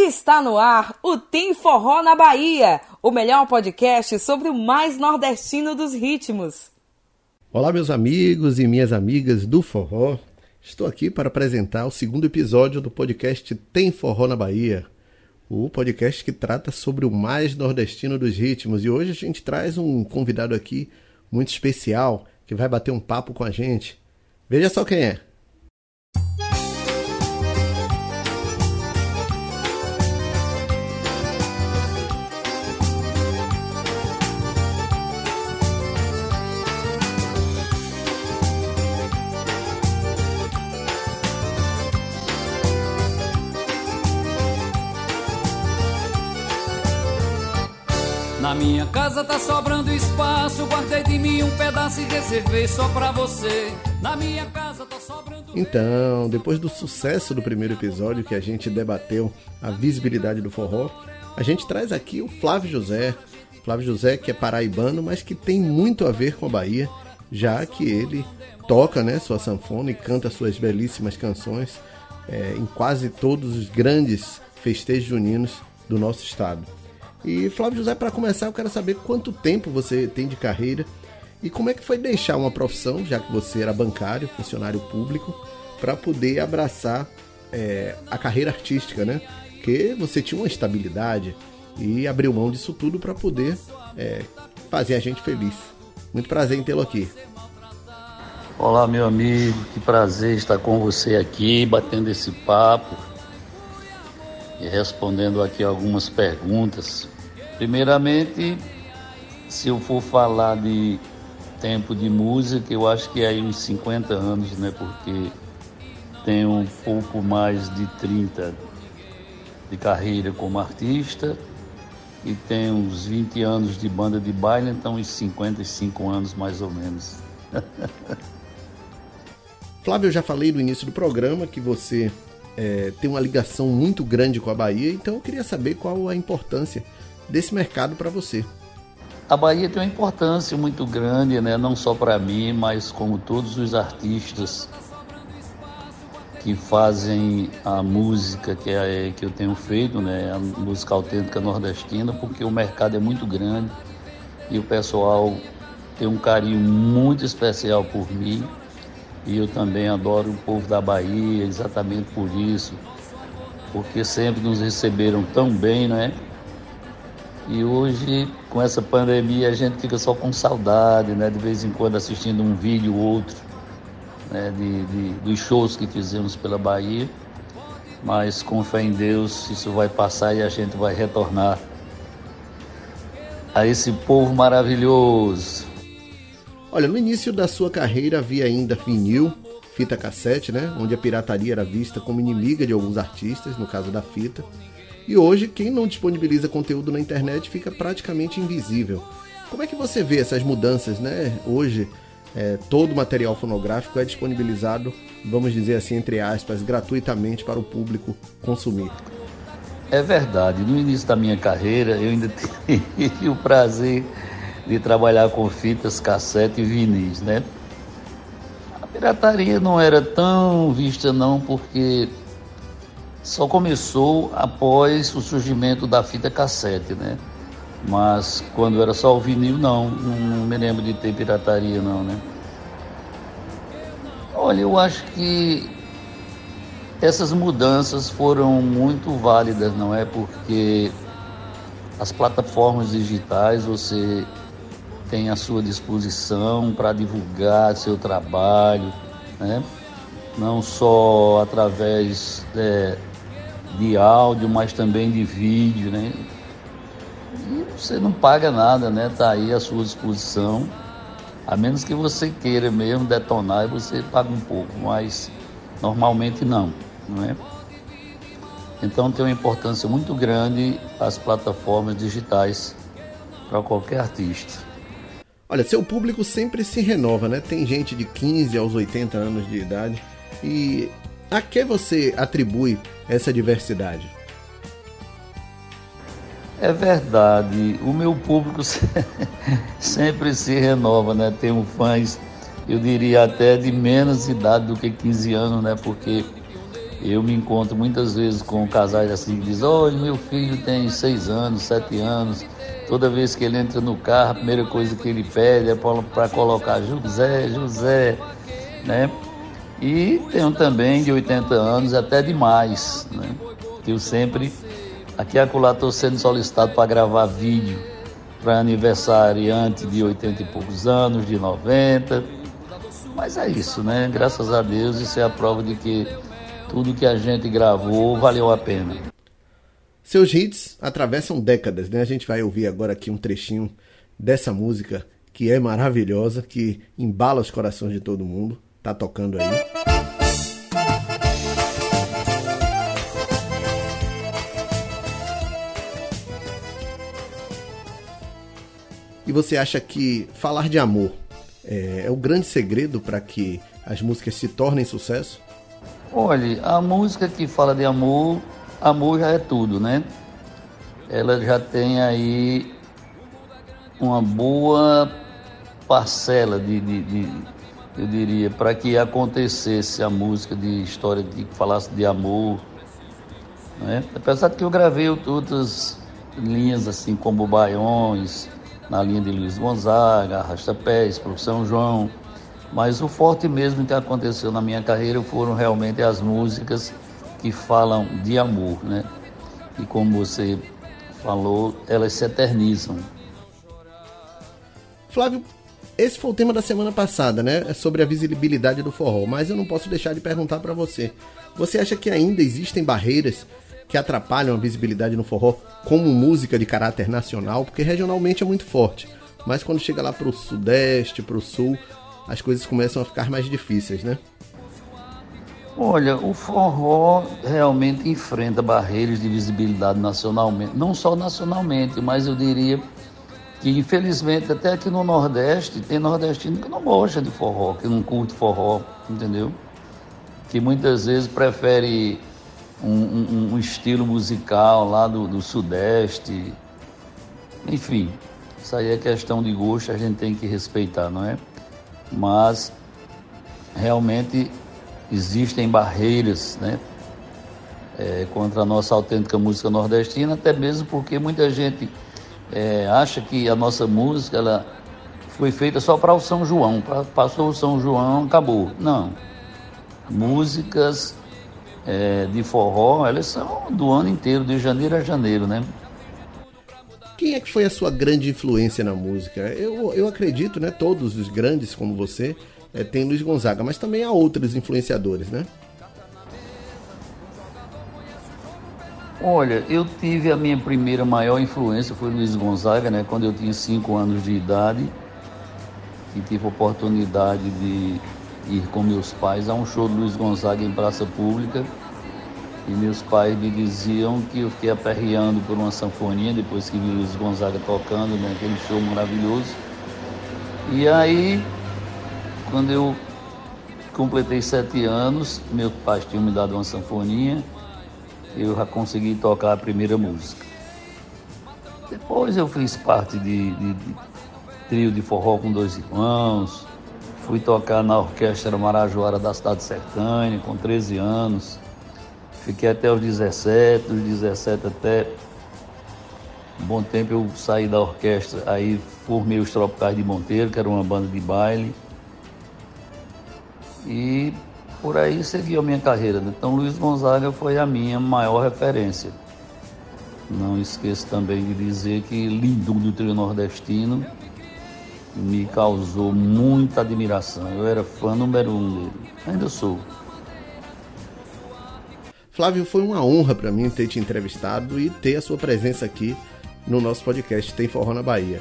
Está no ar o Tem Forró na Bahia, o melhor podcast sobre o mais nordestino dos ritmos. Olá, meus amigos e minhas amigas do Forró. Estou aqui para apresentar o segundo episódio do podcast Tem Forró na Bahia, o podcast que trata sobre o mais nordestino dos ritmos. E hoje a gente traz um convidado aqui muito especial que vai bater um papo com a gente. Veja só quem é. Na minha casa tá sobrando espaço, guardei de mim um pedaço e reservei só pra você. Na minha casa tá sobrando. Então, depois do sucesso do primeiro episódio que a gente debateu a visibilidade do forró, a gente traz aqui o Flávio José. Flávio José que é paraibano, mas que tem muito a ver com a Bahia, já que ele toca né, sua sanfona e canta suas belíssimas canções é, em quase todos os grandes festejos juninos do nosso estado. E Flávio José, para começar, eu quero saber quanto tempo você tem de carreira e como é que foi deixar uma profissão, já que você era bancário, funcionário público, para poder abraçar é, a carreira artística, né? Porque você tinha uma estabilidade e abriu mão disso tudo para poder é, fazer a gente feliz. Muito prazer em tê-lo aqui. Olá, meu amigo, que prazer estar com você aqui, batendo esse papo e respondendo aqui algumas perguntas. Primeiramente, se eu for falar de tempo de música, eu acho que é aí uns 50 anos, né? Porque tenho um pouco mais de 30 de carreira como artista e tenho uns 20 anos de banda de baile, então uns 55 anos mais ou menos. Flávio, eu já falei no início do programa que você é, tem uma ligação muito grande com a Bahia, então eu queria saber qual a importância desse mercado para você. A Bahia tem uma importância muito grande, né? não só para mim, mas como todos os artistas que fazem a música que, é, que eu tenho feito, né? a música autêntica nordestina, porque o mercado é muito grande e o pessoal tem um carinho muito especial por mim e eu também adoro o povo da Bahia, exatamente por isso, porque sempre nos receberam tão bem, né? E hoje, com essa pandemia, a gente fica só com saudade, né? De vez em quando assistindo um vídeo ou outro, né? De, de, dos shows que fizemos pela Bahia. Mas com fé em Deus, isso vai passar e a gente vai retornar a esse povo maravilhoso. Olha, no início da sua carreira havia ainda vinil, fita cassete, né? Onde a pirataria era vista como inimiga de alguns artistas, no caso da fita. E hoje, quem não disponibiliza conteúdo na internet fica praticamente invisível. Como é que você vê essas mudanças, né? Hoje, é, todo o material fonográfico é disponibilizado, vamos dizer assim, entre aspas, gratuitamente para o público consumir. É verdade. No início da minha carreira, eu ainda tive o prazer de trabalhar com fitas, cassete e vinis, né? A pirataria não era tão vista não, porque só começou após o surgimento da fita cassete, né? Mas quando era só o vinil, não, não me lembro de ter pirataria não, né? Olha, eu acho que essas mudanças foram muito válidas, não é? Porque as plataformas digitais, você tem à sua disposição para divulgar seu trabalho, né? não só através é, de áudio, mas também de vídeo. Né? E você não paga nada, né? Está aí à sua disposição. A menos que você queira mesmo detonar, você paga um pouco, mas normalmente não, não é? Então tem uma importância muito grande as plataformas digitais para qualquer artista. Olha, seu público sempre se renova, né? Tem gente de 15 aos 80 anos de idade. E a que você atribui essa diversidade? É verdade, o meu público sempre se renova, né? Tenho fãs, eu diria até de menos idade do que 15 anos, né? Porque Eu me encontro muitas vezes com casais assim que dizem, olha, meu filho tem seis anos, sete anos. Toda vez que ele entra no carro, a primeira coisa que ele pede é para colocar José, José, né? E tenho também de 80 anos, até demais, né? Eu sempre, aqui e acolá, estou sendo solicitado para gravar vídeo para aniversariante de 80 e poucos anos, de 90. Mas é isso, né? Graças a Deus, isso é a prova de que tudo que a gente gravou valeu a pena. Seus hits atravessam décadas, né? A gente vai ouvir agora aqui um trechinho dessa música que é maravilhosa, que embala os corações de todo mundo. Tá tocando aí. E você acha que falar de amor é, é o grande segredo para que as músicas se tornem sucesso? Olha, a música que fala de amor, amor já é tudo, né? Ela já tem aí uma boa parcela de, de, de eu diria, para que acontecesse a música de história que falasse de amor. Né? Apesar de que eu gravei outras linhas assim como Baiões, na linha de Luiz Gonzaga, Arrasta Pés, Pro São João. Mas o forte mesmo que aconteceu na minha carreira foram realmente as músicas que falam de amor, né? E como você falou, elas se eternizam. Flávio, esse foi o tema da semana passada, né? É sobre a visibilidade do forró, mas eu não posso deixar de perguntar para você. Você acha que ainda existem barreiras que atrapalham a visibilidade no forró como música de caráter nacional? Porque regionalmente é muito forte, mas quando chega lá pro sudeste, pro sul, as coisas começam a ficar mais difíceis, né? Olha, o forró realmente enfrenta barreiras de visibilidade nacionalmente, não só nacionalmente, mas eu diria que infelizmente até aqui no Nordeste tem nordestino que não gosta de forró, que não curte forró, entendeu? Que muitas vezes prefere um, um, um estilo musical lá do, do Sudeste. Enfim, isso aí é questão de gosto, a gente tem que respeitar, não é? Mas realmente existem barreiras né, é, contra a nossa autêntica música nordestina, até mesmo porque muita gente é, acha que a nossa música ela foi feita só para o São João, pra, passou o São João, acabou. Não. Músicas é, de forró, elas são do ano inteiro, de janeiro a janeiro, né? Quem é que foi a sua grande influência na música? Eu, eu acredito, né? Todos os grandes como você é, tem Luiz Gonzaga, mas também há outros influenciadores, né? Olha, eu tive a minha primeira maior influência foi Luiz Gonzaga, né? Quando eu tinha 5 anos de idade, e tive a oportunidade de ir com meus pais a um show do Luiz Gonzaga em praça pública. E meus pais me diziam que eu fiquei aperreando por uma sanfoninha depois que vi Luiz Gonzaga tocando naquele né, show maravilhoso. E aí, quando eu completei sete anos, meus pais tinham me dado uma sanfoninha, eu já consegui tocar a primeira música. Depois eu fiz parte de, de, de trio de forró com dois irmãos, fui tocar na orquestra Marajoara da cidade sertânia com 13 anos. Fiquei até os 17, dos 17 até um bom tempo eu saí da orquestra, aí formei os Tropicais de Monteiro, que era uma banda de baile. E por aí seguiu a minha carreira. Então Luiz Gonzaga foi a minha maior referência. Não esqueço também de dizer que Lindu do Trio Nordestino me causou muita admiração. Eu era fã número um dele. Ainda sou. Flávio, foi uma honra para mim ter te entrevistado e ter a sua presença aqui no nosso podcast Tem Forró na Bahia.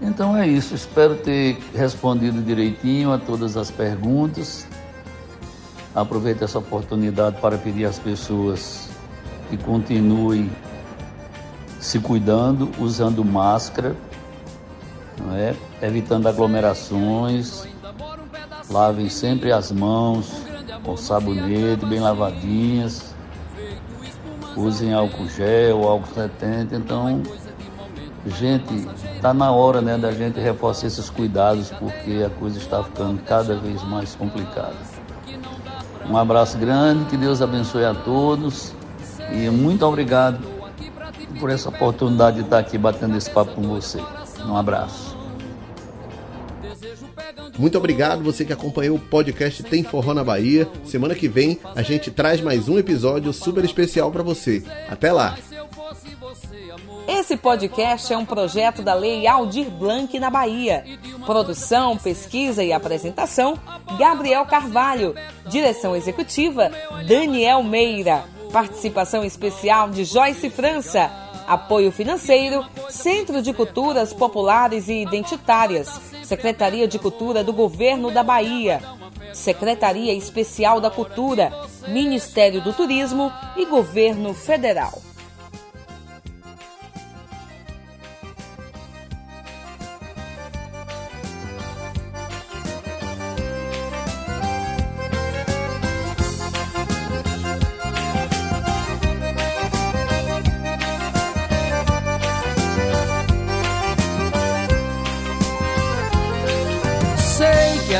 Então é isso, espero ter respondido direitinho a todas as perguntas. Aproveito essa oportunidade para pedir às pessoas que continuem se cuidando, usando máscara, é? evitando aglomerações, lavem sempre as mãos, com sabonete, bem lavadinhas. Usem álcool gel, álcool 70. Então, gente, está na hora né, da gente reforçar esses cuidados porque a coisa está ficando cada vez mais complicada. Um abraço grande, que Deus abençoe a todos e muito obrigado por essa oportunidade de estar aqui batendo esse papo com você. Um abraço. Muito obrigado você que acompanhou o podcast Tem Forró na Bahia. Semana que vem a gente traz mais um episódio super especial para você. Até lá. Esse podcast é um projeto da Lei Aldir Blanc na Bahia. Produção, pesquisa e apresentação: Gabriel Carvalho. Direção executiva: Daniel Meira. Participação especial de Joyce França. Apoio financeiro: Centro de Culturas Populares e Identitárias, Secretaria de Cultura do Governo da Bahia, Secretaria Especial da Cultura, Ministério do Turismo e Governo Federal.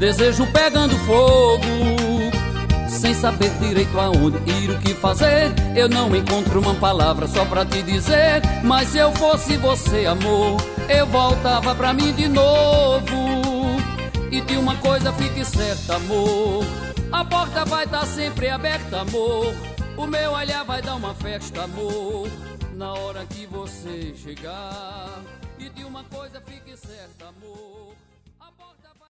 Desejo pegando fogo, sem saber direito aonde ir, o que fazer. Eu não encontro uma palavra só pra te dizer. Mas se eu fosse você, amor, eu voltava pra mim de novo. E de uma coisa fique certa, amor. A porta vai estar tá sempre aberta, amor. O meu olhar vai dar uma festa, amor. Na hora que você chegar. E de uma coisa fique certa, amor.